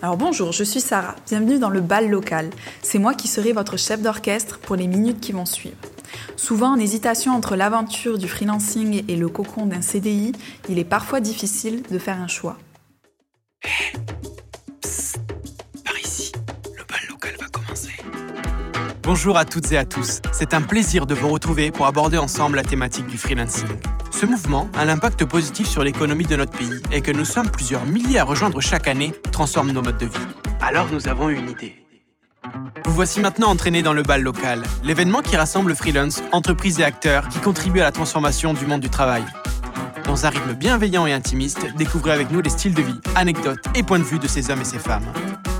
Alors bonjour, je suis Sarah, bienvenue dans le bal local. C'est moi qui serai votre chef d'orchestre pour les minutes qui vont suivre. Souvent en hésitation entre l'aventure du freelancing et le cocon d'un CDI, il est parfois difficile de faire un choix. par ici, le bal local va commencer. Bonjour à toutes et à tous, c'est un plaisir de vous retrouver pour aborder ensemble la thématique du freelancing. Ce mouvement a un impact positif sur l'économie de notre pays et que nous sommes plusieurs milliers à rejoindre chaque année transforme nos modes de vie. Alors nous avons une idée. Vous voici maintenant entraînés dans le bal local, l'événement qui rassemble freelance, entreprises et acteurs qui contribuent à la transformation du monde du travail. Dans un rythme bienveillant et intimiste, découvrez avec nous les styles de vie, anecdotes et points de vue de ces hommes et ces femmes.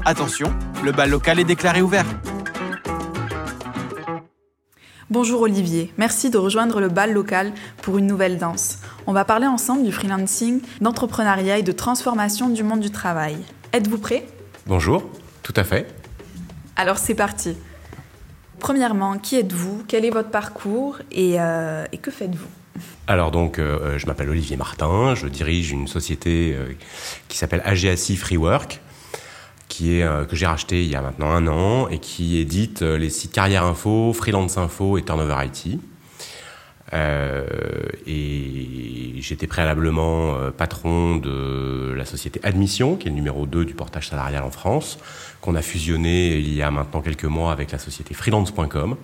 Attention, le bal local est déclaré ouvert. Bonjour Olivier, merci de rejoindre le bal local pour une nouvelle danse. On va parler ensemble du freelancing, d'entrepreneuriat et de transformation du monde du travail. Êtes-vous prêt? Bonjour, tout à fait. Alors c'est parti. Premièrement, qui êtes-vous? Quel est votre parcours? Et, euh, que faites-vous? Alors donc, euh, je m'appelle Olivier Martin, je dirige une société euh, qui s'appelle AGACI Freework, euh, que j'ai racheté il y a maintenant un an et qui édite euh, les sites Carrière Info, Freelance Info et Turnover IT. Euh, et j'étais préalablement patron de la société Admission, qui est le numéro 2 du portage salarial en France, qu'on a fusionné il y a maintenant quelques mois avec la société freelance.com.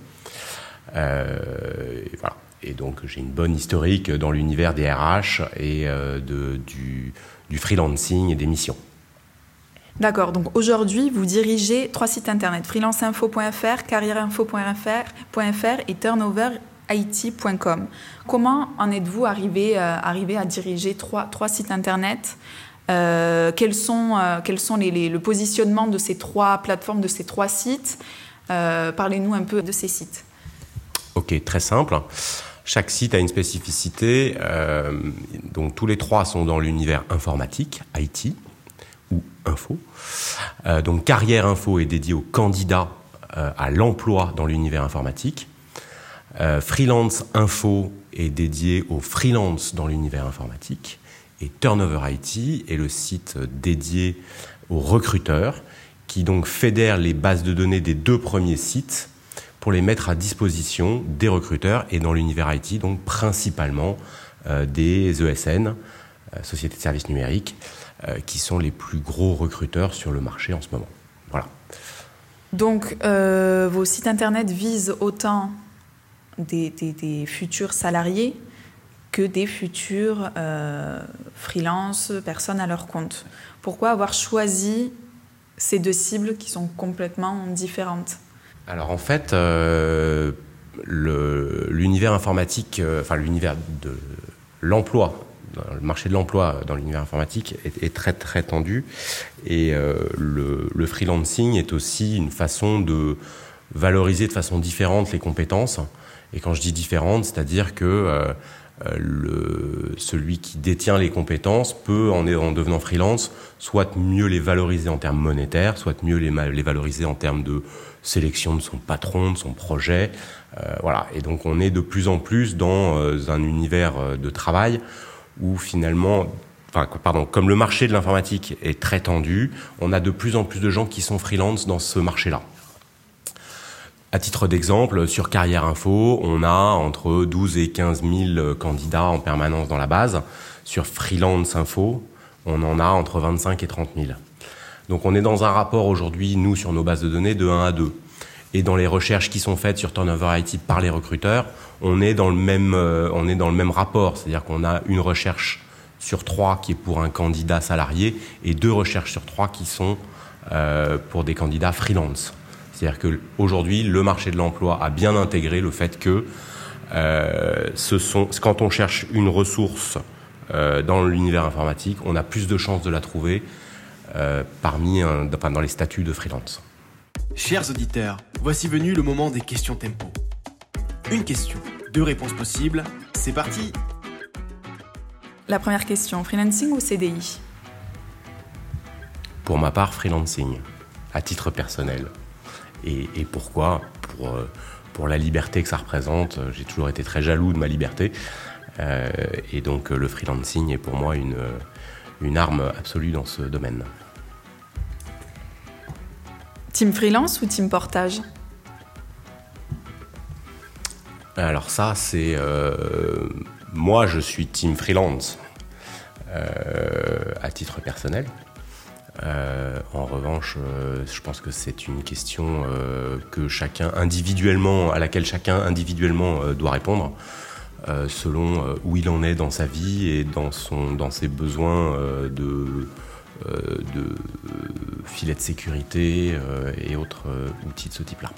Et donc j'ai une bonne historique dans l'univers des RH et du freelancing et des missions. D'accord, donc aujourd'hui, vous dirigez trois sites internet, freelanceinfo.fr, carrièreinfo.fr et turnoverit.com. Comment en êtes-vous arrivé, euh, à diriger trois, sites internet euh, quels sont, euh, le positionnement de ces trois plateformes, de ces trois sites Parlez-nous un peu de ces sites. Ok, très simple. Chaque site a une spécificité. Donc tous les trois sont dans l'univers informatique, IT info. Euh, donc carrière info est dédié aux candidats euh, à l'emploi dans l'univers informatique. Euh, freelance info est dédié aux freelance dans l'univers informatique. Et Turnover IT est le site dédié aux recruteurs qui donc fédère les bases de données des deux premiers sites pour les mettre à disposition des recruteurs et dans l'univers IT, donc principalement des ESN, sociétés de services numériques, euh, qui sont les plus gros recruteurs sur le marché en ce moment. Voilà. Donc, euh, vos sites internet visent autant des, des, des futurs salariés que des futurs euh, freelance, personnes à leur compte. Pourquoi avoir choisi ces deux cibles qui sont complètement différentes? Alors en fait, euh, l'univers informatique, euh, enfin l'univers de l'emploi le marché de l'emploi dans l'univers informatique est, très très tendu et euh, le, le, freelancing est aussi une façon de valoriser de façon différente les compétences. Et quand je dis différente, c'est-à-dire que euh, le, celui qui détient les compétences peut, en, en, devenant freelance, soit mieux les valoriser en termes monétaires, soit mieux les, les valoriser en termes de sélection de son patron, de son projet. Euh, voilà. Et donc on est de plus en plus dans euh, un univers de travail où finalement, pardon, comme le marché de l'informatique est très tendu, on a de plus en plus de gens qui sont freelance dans ce marché-là. À titre d'exemple, sur Carrière Info, on a entre 12 et 15 000 candidats en permanence dans la base. Sur Freelance Info, on en a entre 25 et 30 000. Donc on est dans un rapport aujourd'hui, nous, sur nos bases de données, de 1 à 2. Et dans les recherches qui sont faites sur Turnover IT par les recruteurs, on est dans le même, euh, on est dans le même rapport. C'est-à-dire qu'on a une recherche sur trois qui est pour un candidat salarié et deux recherches sur trois qui sont euh, pour des candidats freelance. C'est-à-dire qu'aujourd'hui, le marché de l'emploi a bien intégré le fait que euh, quand on cherche une ressource dans l'univers informatique, on a plus de chances de la trouver parmi dans les statuts de freelance. Chers auditeurs, voici venu le moment des questions tempo. Une question, deux réponses possibles, c'est parti La première question, freelancing ou CDI Pour ma part, freelancing, à titre personnel. Et, et pourquoi? Pour, euh, pour la liberté que ça représente, j'ai toujours été très jaloux de ma liberté. Euh, et donc le freelancing est pour moi une, une arme absolue dans ce domaine. Team freelance ou team portage? Alors ça, c'est... moi, je suis team freelance à titre personnel. Euh, en revanche, euh, je pense que c'est une question euh, que chacun individuellement, à laquelle chacun individuellement doit répondre, selon où il en est dans sa vie et dans, son, dans ses besoins de, de filets de sécurité et autres outils de ce type-là.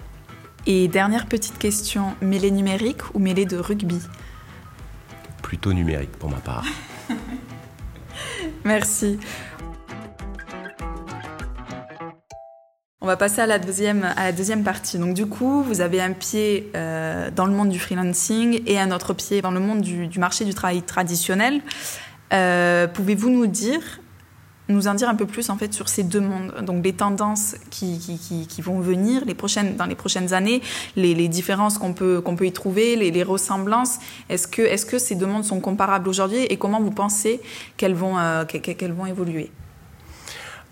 Et dernière petite question, mêlée numérique ou mêlée de rugby? Plutôt numérique pour ma part. Merci. On va passer à la deuxième, à la deuxième partie. Donc du coup, vous avez un pied euh, dans le monde du freelancing et un autre pied dans le monde du, marché du travail traditionnel. Euh, pouvez-vous nous dire, nous en dire un peu plus en fait sur ces deux mondes, donc les tendances qui, qui, vont venir les prochaines, dans les prochaines années, les, différences qu'on peut, peut y trouver, les, ressemblances. Est-ce que, est que ces deux mondes sont comparables aujourd'hui et comment vous pensez qu'elles vont, euh, vont évoluer?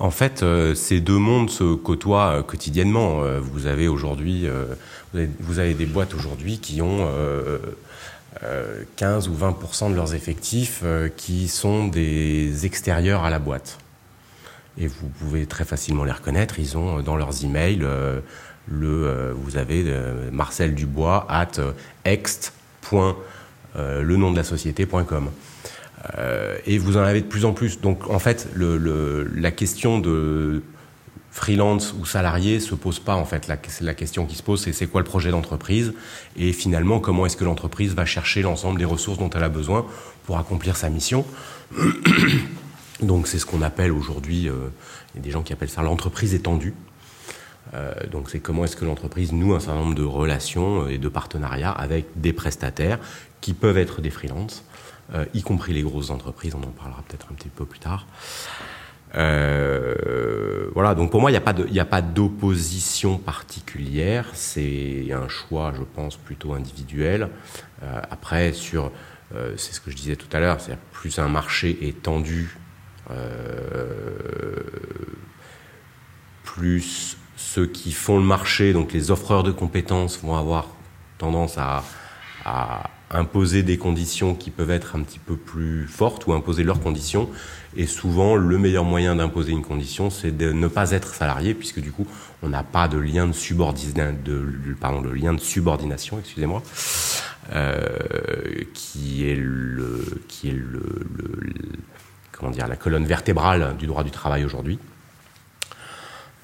En fait, euh, ces deux mondes se côtoient euh, quotidiennement. Vous avez aujourd'hui, vous, avez des boîtes aujourd'hui qui ont 15 ou 20% de leurs effectifs qui sont des extérieurs à la boîte. Et vous pouvez très facilement les reconnaître. Ils ont dans leurs emails le, vous avez Marcel Dubois at ext. le nom de la. Euh, et vous en avez de plus en plus. Donc en fait, la question de freelance ou salarié se pose pas en fait. La, la question qui se pose, c'est c'est quoi le projet d'entreprise? Et finalement comment est-ce que l'entreprise va chercher l'ensemble des ressources dont elle a besoin pour accomplir sa mission? Donc c'est ce qu'on appelle aujourd'hui, euh, il y a des gens qui appellent ça l'entreprise étendue. Euh, donc c'est comment est-ce que l'entreprise noue un certain nombre de relations et de partenariats avec des prestataires qui peuvent être des freelances euh, y compris les grosses entreprises, on en parlera peut-être un petit peu plus tard. Euh, voilà, donc pour moi, il n'y a pas d'opposition particulière, c'est un choix, je pense, plutôt individuel. Euh, après, sur, c'est ce que je disais tout à l'heure, c'est plus un marché est tendu, plus ceux qui font le marché, donc les offreurs de compétences, vont avoir tendance à, imposer des conditions qui peuvent être un petit peu plus fortes ou imposer leurs conditions. Et souvent, le meilleur moyen d'imposer une condition, c'est de ne pas être salarié, puisque du coup, on n'a pas de lien de, pardon, lien de subordination, excusez-moi, euh, qui est le, qui est le, dire, la colonne vertébrale du droit du travail aujourd'hui.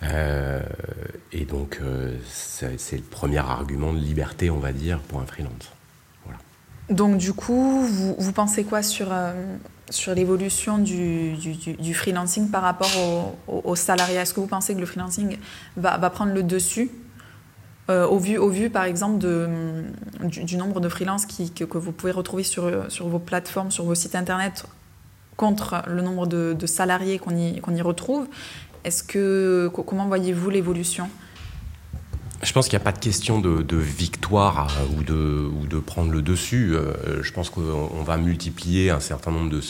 Euh, et donc, euh, c'est le premier argument de liberté, on va dire, pour un freelance. Donc du coup, vous, pensez quoi sur, euh, sur l'évolution du, du, freelancing par rapport au, au, salariat? Est-ce que vous pensez que le freelancing va, va prendre le dessus? Au, vu, au vu, par exemple, de, du, nombre de freelances qui, que, vous pouvez retrouver sur, sur vos plateformes, sur vos sites internet, contre le nombre de, salariés qu'on y, retrouve comment voyez-vous l'évolution? Je pense qu'il n'y a pas de question de, victoire euh, ou, de, ou de prendre le dessus. Euh, je pense qu'on va multiplier un certain nombre de...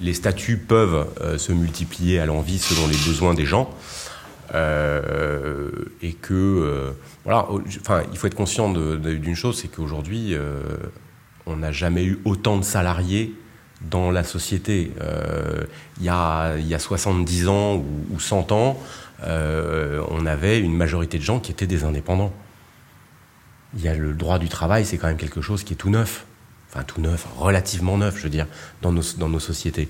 les statuts peuvent euh, se multiplier à l'envie selon les besoins des gens. et que... voilà, enfin, il faut être conscient d'une chose, c'est qu'aujourd'hui, on n'a jamais eu autant de salariés dans la société. il, y a, il y a 70 ans ou, ou 100 ans, euh, on avait une majorité de gens qui étaient des indépendants. Il y a le droit du travail, c'est quand même quelque chose qui est tout neuf. Enfin, tout neuf, relativement neuf, je veux dire, dans nos, dans nos sociétés.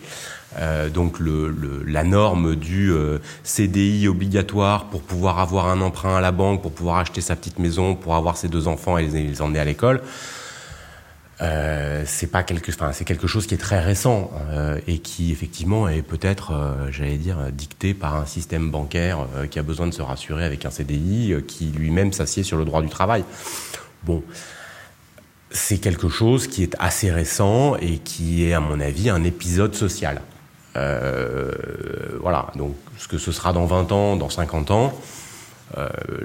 Euh, donc, le, la norme du euh, CDI obligatoire pour pouvoir avoir un emprunt à la banque, pour pouvoir acheter sa petite maison, pour avoir ses deux enfants et les emmener à l'école, euh, c'est pas quelque, enfin, c'est quelque chose qui est très récent euh, et qui effectivement est peut-être, euh, j'allais dire, dicté par un système bancaire qui a besoin de se rassurer avec un CDI qui lui-même s'assied sur le droit du travail. Bon, c'est quelque chose qui est assez récent et qui est, à mon avis, un épisode social. voilà, donc ce que ce sera dans 20 ans, dans 50 ans,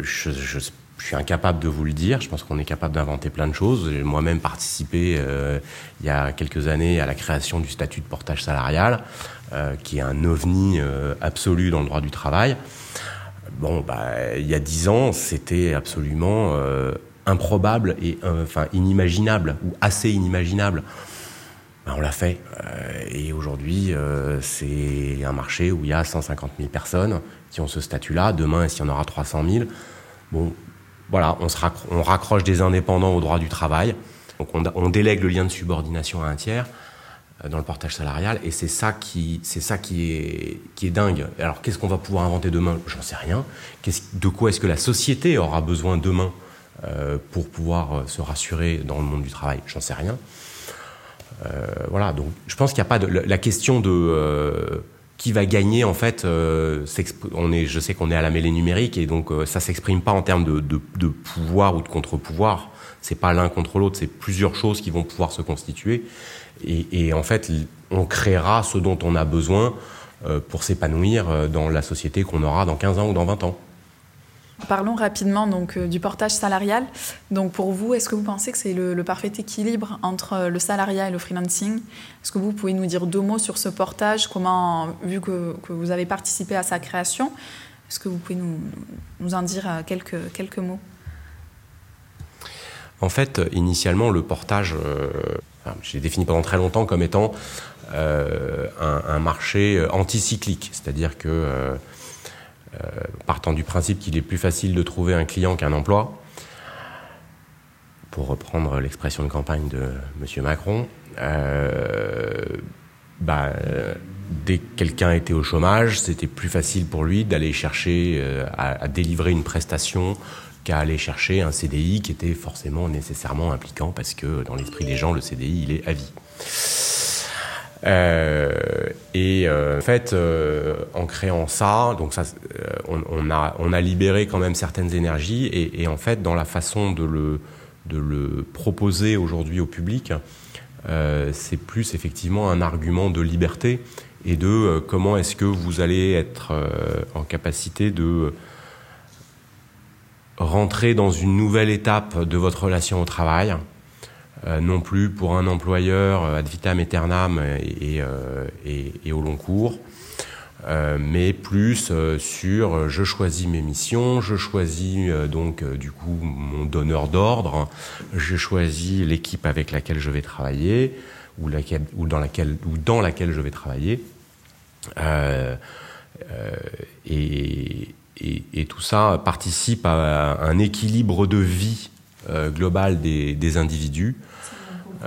je, je je suis incapable de vous le dire. Je pense qu'on est capable d'inventer plein de choses. J'ai moi-même participé euh, il y a quelques années à la création du statut de portage salarial, euh, qui est un ovni euh, absolu dans le droit du travail. bon, bah, il y a dix ans, c'était absolument improbable et enfin inimaginable ou assez inimaginable. Ben, on l'a fait. et aujourd'hui, c'est un marché où il y a 150 000 personnes qui ont ce statut-là. Demain, s'il y en aura 300 000, bon, voilà, on, raccroche des indépendants au droit du travail. Donc on, délègue le lien de subordination à un tiers euh, dans le portage salarial et c'est ça qui est dingue. Alors qu'est-ce qu'on va pouvoir inventer demain? J'en sais rien. de quoi est-ce que la société aura besoin demain euh, pour pouvoir euh, se rassurer dans le monde du travail? J'en sais rien. voilà, donc je pense qu'il n'y a pas de la question de qui va gagner en fait on est je sais qu'on est à la mêlée numérique et donc ça s'exprime pas en termes de, de, pouvoir ou de contre-pouvoir c'est pas l'un contre l'autre, c'est plusieurs choses qui vont pouvoir se constituer. Et, en fait, on créera ce dont on a besoin euh, pour s'épanouir euh, dans la société qu'on aura dans 15 ans ou dans 20 ans. Parlons rapidement donc euh, du portage salarial. Donc pour vous, est-ce que vous pensez que c'est le, parfait équilibre entre le salariat et le freelancing? Est-ce que vous pouvez nous dire deux mots sur ce portage? Comment, vu que, vous avez participé à sa création, est-ce que vous pouvez nous, en dire quelques, quelques mots? En fait, initialement, le portage, euh, j'ai défini pendant très longtemps comme étant euh, un, marché anticyclique, c'est-à-dire que euh, partant du principe qu'il est plus facile de trouver un client qu'un emploi, pour reprendre l'expression de campagne de M. Macron, bah, dès que quelqu'un était au chômage, c'était plus facile pour lui d'aller chercher à, délivrer une prestation qu'à aller chercher un CDI qui était forcément nécessairement impliquant parce que dans l'esprit des gens, le CDI, il est à vie. Euh, et euh, en fait, euh, en créant ça, donc ça, on, a, on a libéré quand même certaines énergies et, en fait, dans la façon de le, de le proposer aujourd'hui au public, c'est plus effectivement un argument de liberté et de comment est-ce que vous allez être en capacité de rentrer dans une nouvelle étape de votre relation au travail, euh, non plus pour un employeur euh, ad vitam aeternam et, euh, au long cours, mais plus sur je choisis mes missions, je choisis donc du coup mon donneur d'ordre, je choisis l'équipe avec laquelle je vais travailler ou, dans, laquelle, ou dans laquelle je vais travailler. et, et, tout ça participe à un équilibre de vie euh, global des, individus.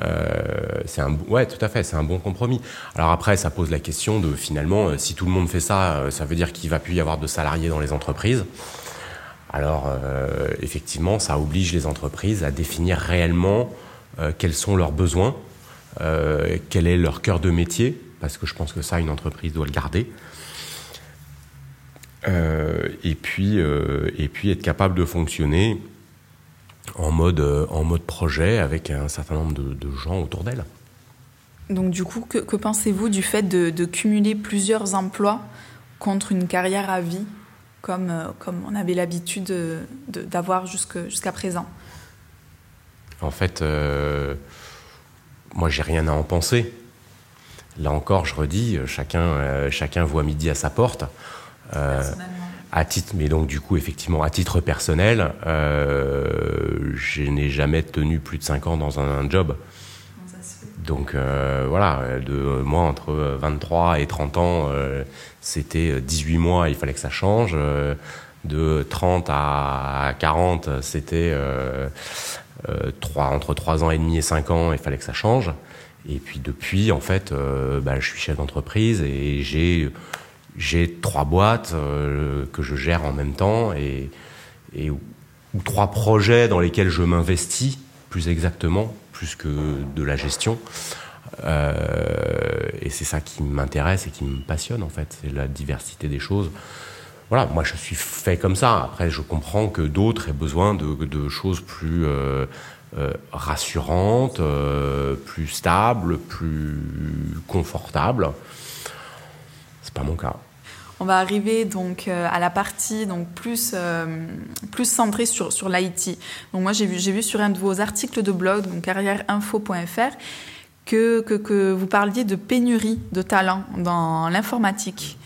Euh, c'est un ouais tout à fait c'est un bon compromis alors après ça pose la question de finalement euh, si tout le monde fait ça ça veut dire qu'il va plus y avoir de salariés dans les entreprises alors effectivement ça oblige les entreprises à définir réellement quels sont leurs besoins quel est leur cœur de métier parce que je pense que ça une entreprise doit le garder euh, et, puis, euh, et puis être capable de fonctionner en mode, euh, en mode projet avec un certain nombre de, gens autour d'elle. Donc du coup, que, pensez-vous du fait de, cumuler plusieurs emplois contre une carrière à vie, comme, comme on avait l'habitude d'avoir jusqu'à présent? En fait, moi, j'ai rien à en penser. Là encore, je redis, chacun, chacun voit midi à sa porte. Euh, à titre, mais donc du coup, effectivement, à titre personnel, euh, je n'ai jamais tenu plus de 5 ans dans un, job. Donc euh, voilà, de moi entre 23 et 30 ans, c'était 18 mois, il fallait que ça change. de 30 à 40, c'était euh, entre 3 ans et demi et 5 ans, il fallait que ça change. Et puis depuis, en fait, bah, je suis chef d'entreprise et j'ai j'ai trois boîtes euh, que je gère en même temps et, ou, trois projets dans lesquels je m'investis plus exactement, plus que de la gestion. Euh, et c'est ça qui m'intéresse et qui me passionne en fait, c'est la diversité des choses. Voilà, moi je suis fait comme ça. Après, je comprends que d'autres aient besoin de, choses plus euh, rassurantes, plus stables, plus confortables. C'est pas mon cas. On va arriver donc euh, à la partie donc plus euh, plus centrée sur sur l'IT. Donc moi j'ai vu j'ai vu sur un de vos articles de blog donc carrièreinfo.fr que, que, que vous parliez de pénurie de talents dans l'informatique.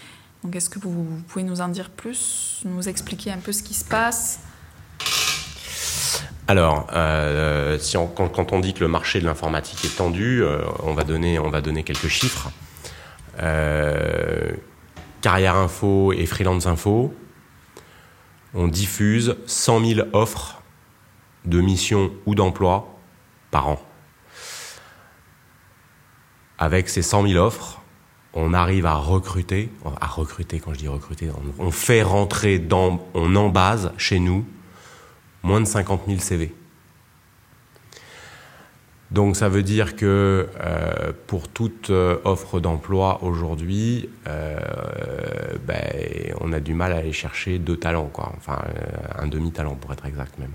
Donc est-ce que vous, pouvez nous en dire plus, nous expliquer un peu ce qui se passe? Alors, euh, si quand, on dit que le marché de l'informatique est tendu, on, va donner, on va donner quelques chiffres. Carrière Info et Freelance Info, on diffuse 100 000 offres de missions ou d'emplois par an. Avec ces 100 000 offres, on arrive à recruter, à recruter quand je dis recruter, on, fait rentrer dans, on en base chez nous moins de 50 000 CV. Donc ça veut dire que euh, pour toute euh, offre d'emploi aujourd'hui, euh, ben, on a du mal à aller chercher deux talents, quoi. Enfin un demi-talent pour être exact même.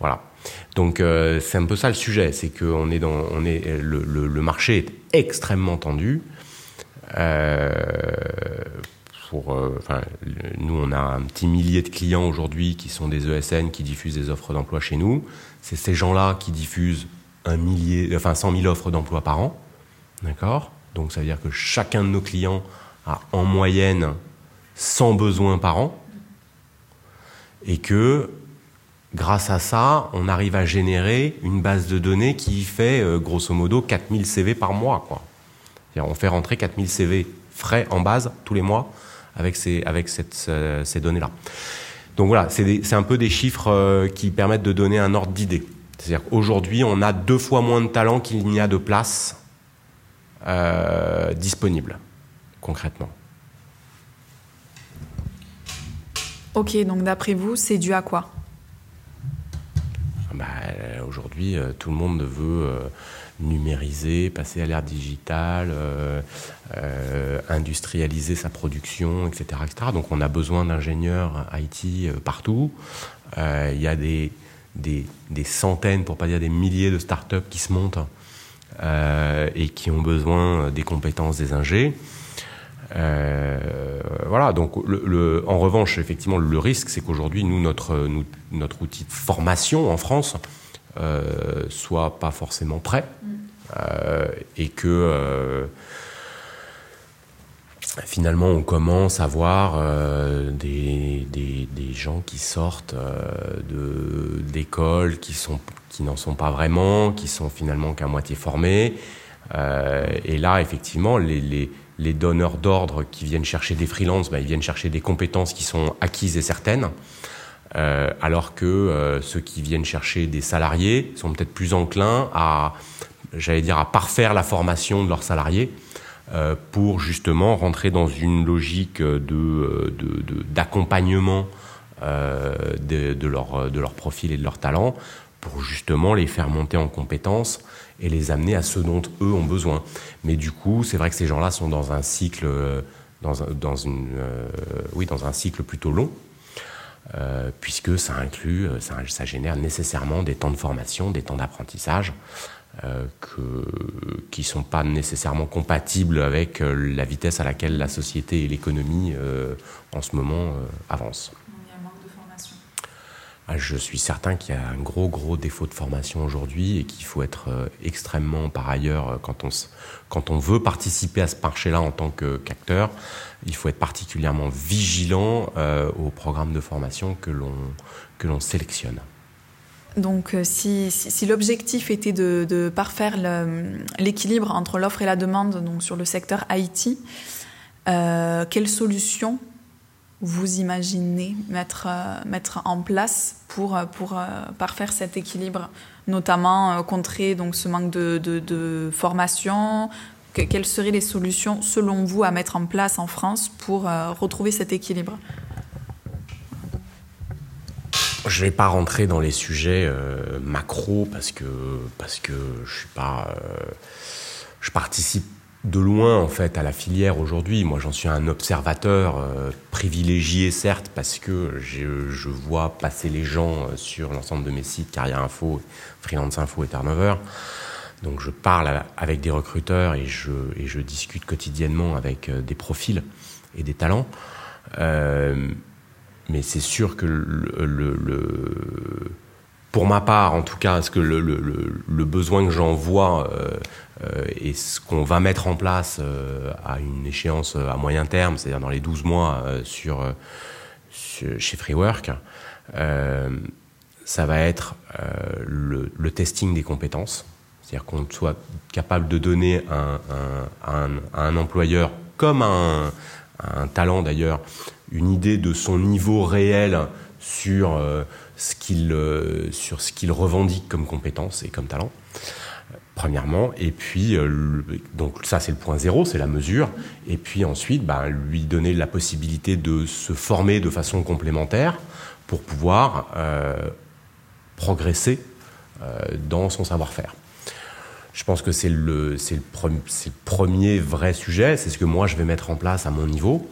Voilà. Donc c'est un peu ça le sujet, c'est que est dans, on est le, le, marché est extrêmement tendu. pour, enfin, nous on a un petit millier de clients aujourd'hui qui sont des ESN qui diffusent des offres d'emploi chez nous. C'est ces gens-là qui diffusent un millier, enfin 100 000 offres d'emploi par an. Donc ça veut dire que chacun de nos clients a en moyenne 100 besoins par an. Et que grâce à ça, on arrive à générer une base de données qui fait euh, grosso modo 4000 CV par mois. Quoi. On fait rentrer 4000 CV frais en base tous les mois avec ces, euh, ces données-là. Donc voilà, c'est un peu des chiffres euh, qui permettent de donner un ordre d'idée. C'est-à-dire qu'aujourd'hui, on a deux fois moins de talents qu'il n'y a de places euh, disponibles, concrètement. Ok, donc d'après vous, c'est dû à quoi? Bah, Aujourd'hui, euh, tout le monde veut euh, numériser, passer à l'ère digitale, industrialiser sa production, etc., etc. Donc on a besoin d'ingénieurs IT partout. Il y a des des, centaines, pour pas dire des milliers de startups qui se montent euh, et qui ont besoin des compétences des ingés. Euh, voilà, donc le, en revanche, effectivement, le risque, c'est qu'aujourd'hui, nous, notre, notre outil de formation en France euh, soit pas forcément prêt mm. euh, et que finalement, on commence à voir euh, des, des, des, gens qui sortent euh, d'écoles qui sont qui n'en sont pas vraiment, qui sont finalement qu'à moitié formés. Euh, et là, effectivement, les, les, les donneurs d'ordre qui viennent chercher des freelances, ben, ils viennent chercher des compétences qui sont acquises et certaines. Euh, alors que euh, ceux qui viennent chercher des salariés sont peut-être plus enclins à, j'allais dire, à parfaire la formation de leurs salariés pour justement rentrer dans une logique de, d'accompagnement euh, de, leur, de leur profil et de leur talent pour justement les faire monter en compétences et les amener à ce dont eux ont besoin. Mais du coup, c'est vrai que ces gens-là sont dans un cycle, dans, dans une, euh, oui, dans un cycle plutôt long. Euh, puisque ça inclut, ça, génère nécessairement des temps de formation, des temps d'apprentissage, euh, que, qui ne sont pas nécessairement compatibles avec euh, la vitesse à laquelle la société et l'économie euh, en ce moment avancent. Il y a un manque de formation. Ah, je suis certain qu'il y a un gros gros défaut de formation aujourd'hui et qu'il faut être extrêmement par ailleurs quand on quand on veut participer à ce marché-là en tant qu'acteur, il faut être particulièrement vigilant au programme de formation que l'on que l'on sélectionne. Donc, euh, si, l'objectif était de, parfaire l'équilibre entre l'offre et la demande donc sur le secteur IT, euh, quelle solution vous imaginez mettre, euh, mettre en place pour, pour parfaire cet équilibre, notamment contrer donc, ce manque de, de formation? Quelles seraient les solutions, selon vous, à mettre en place en France pour retrouver cet équilibre? Je vais pas rentrer dans les sujets euh, macro parce que parce que je suis pas euh, je participe de loin en fait à la filière aujourd'hui. Moi, j'en suis un observateur euh, privilégié certes parce que je, vois passer les gens sur l'ensemble de mes sites Carrière Info, Freelance Info et Turnover. Donc je parle avec des recruteurs et je discute quotidiennement avec des profils et des talents. Euh, mais c'est sûr que le, pour ma part, en tout cas, ce que le, le, besoin que j'en vois et ce qu'on va mettre en place à une échéance à moyen terme, c'est-à-dire dans les 12 mois sur, chez Freework, ça va être le, testing des compétences. C'est-à-dire qu'on soit capable de donner un, un, à un employeur, comme un, un talent d'ailleurs, une idée de son niveau réel sur euh, ce qu'il euh, sur ce qu'il revendique comme compétence et comme talent premièrement. Et puis euh, donc ça c'est le point zéro c'est la mesure. Et puis ensuite bah, lui donner la possibilité de se former de façon complémentaire pour pouvoir progresser dans son savoir-faire je pense que c'est le, le, premier vrai sujet, c'est ce que moi je vais mettre en place à mon niveau.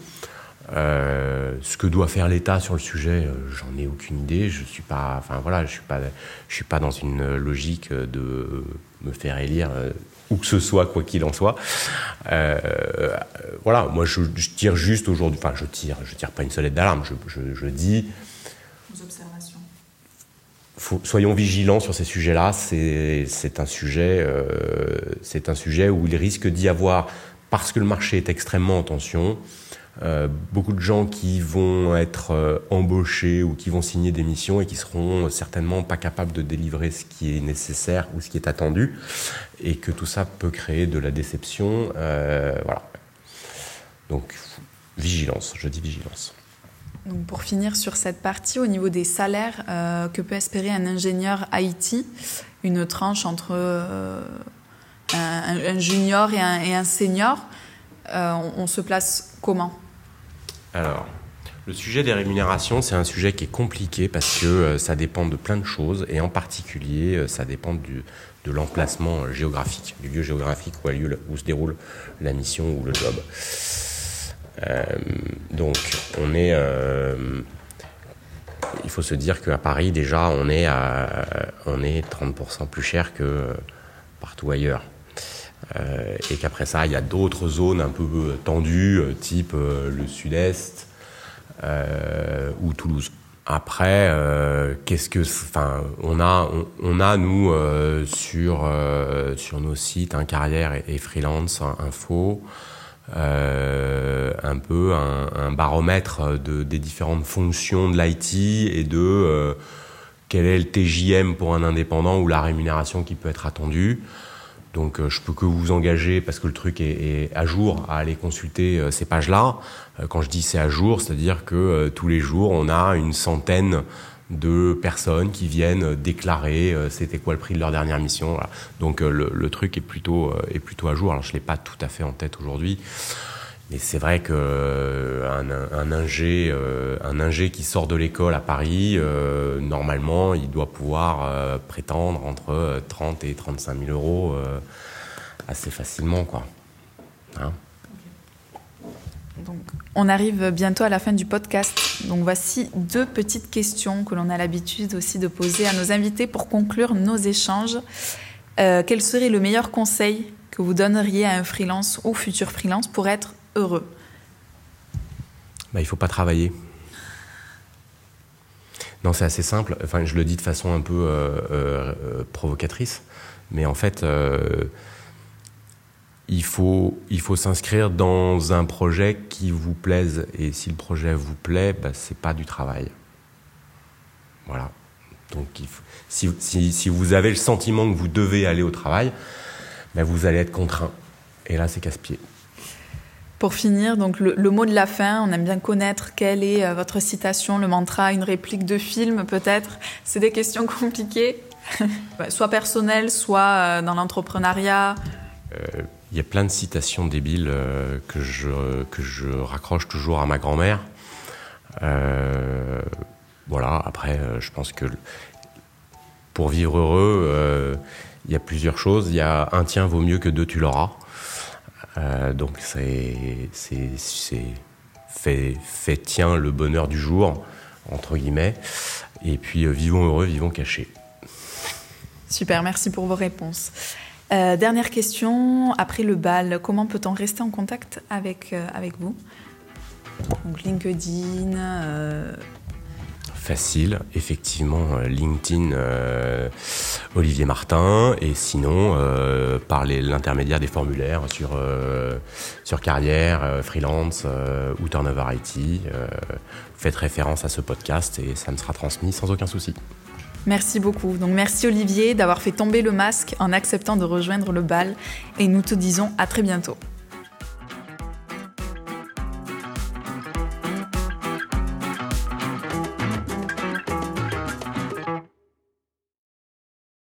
Euh, ce que doit faire l'État sur le sujet, euh, j'en ai aucune idée. Je suis pas, enfin voilà, je suis pas, je suis pas dans une logique de me faire élire euh, où que ce soit, quoi qu'il en soit. voilà, moi je, tire juste aujourd'hui, enfin je tire, je tire pas une sonnette d'alarme. Je, je, dis soyons vigilants sur ces sujets-là. C'est un sujet, euh, un sujet où il risque d'y avoir, parce que le marché est extrêmement en tension, euh, beaucoup de gens qui vont être euh, embauchés ou qui vont signer des missions et qui seront certainement pas capables de délivrer ce qui est nécessaire ou ce qui est attendu, et que tout ça peut créer de la déception. voilà. Donc vigilance, je dis vigilance pour finir sur cette partie, au niveau des salaires, euh, que peut espérer un ingénieur IT Une tranche entre euh, un, junior et un, senior, euh, on, se place comment? Alors, le sujet des rémunérations, c'est un sujet qui est compliqué parce que ça dépend de plein de choses et en particulier, ça dépend de l'emplacement géographique, du lieu géographique où se déroule la mission ou le job. Euh, donc, on est. Euh, il faut se dire qu'à Paris, déjà, on est, à, on est 30% plus cher que partout ailleurs. Euh, et qu'après ça, il y a d'autres zones un peu tendues, type le sud-est ou Toulouse. Après, qu'est-ce que, enfin, on a, on, a nous sur sur nos sites, un carrière et, et freelance info. Euh, un peu un, baromètre de, des différentes fonctions de l'IT et de euh, quel est le TJM pour un indépendant ou la rémunération qui peut être attendue. Donc euh, je peux que vous engager, parce que le truc est, est à jour, à aller consulter ces pages-là. quand je dis c'est à jour, c'est-à-dire que tous les jours, on a une centaine de personnes qui viennent déclarer euh, c'était quoi le prix de leur dernière mission. Donc euh, le, truc est plutôt, euh, est plutôt à jour. Alors je ne l'ai pas tout à fait en tête aujourd'hui. Mais c'est vrai qu'un un ingé, un ingé qui sort de l'école à Paris, normalement, il doit pouvoir prétendre entre 30 et 35 000 euros assez facilement, quoi. Hein? On arrive bientôt à la fin du podcast. Donc, voici deux petites questions que l'on a l'habitude aussi de poser à nos invités pour conclure nos échanges. Euh, quel serait le meilleur conseil que vous donneriez à un freelance ou futur freelance pour être heureux? Bah, Il ne faut pas travailler. Non, c'est assez simple. Je le dis de façon un peu euh, euh, provocatrice, mais en fait, il faut, il faut s'inscrire dans un projet qui vous plaise. Et si le projet vous plaît, bah, ce n'est pas du travail. Voilà. Donc, si, si, si, vous avez le sentiment que vous devez aller au travail, bah, vous allez être contraint. Et là, c'est casse-pied. Pour finir, donc le, mot de la fin, on aime bien connaître quelle est euh, votre citation, le mantra, une réplique de film peut-être. C'est des questions compliquées, soit personnelles, soit euh, dans l'entrepreneuriat. Euh, il y a plein de citations débiles euh, que, je, que raccroche toujours à ma grand-mère. Euh, voilà, après, euh, je pense que pour vivre heureux, il y a plusieurs choses. Il y a un tien vaut mieux que deux tu l'auras. donc c'est fait, fait tien le bonheur du jour, entre guillemets. Et puis vivons heureux, vivons cachés. Super, merci pour vos réponses. Euh, dernière question, après le bal, comment peut-on rester en contact avec, euh, avec vous? Donc LinkedIn, euh, facile, effectivement, LinkedIn, Olivier Martin, et sinon, par l'intermédiaire des formulaires sur, sur carrière, freelance ou turnover IT. faites référence à ce podcast et ça me sera transmis sans aucun souci. Merci beaucoup. Donc merci Olivier d'avoir fait tomber le masque en acceptant de rejoindre le bal et nous te disons à très bientôt.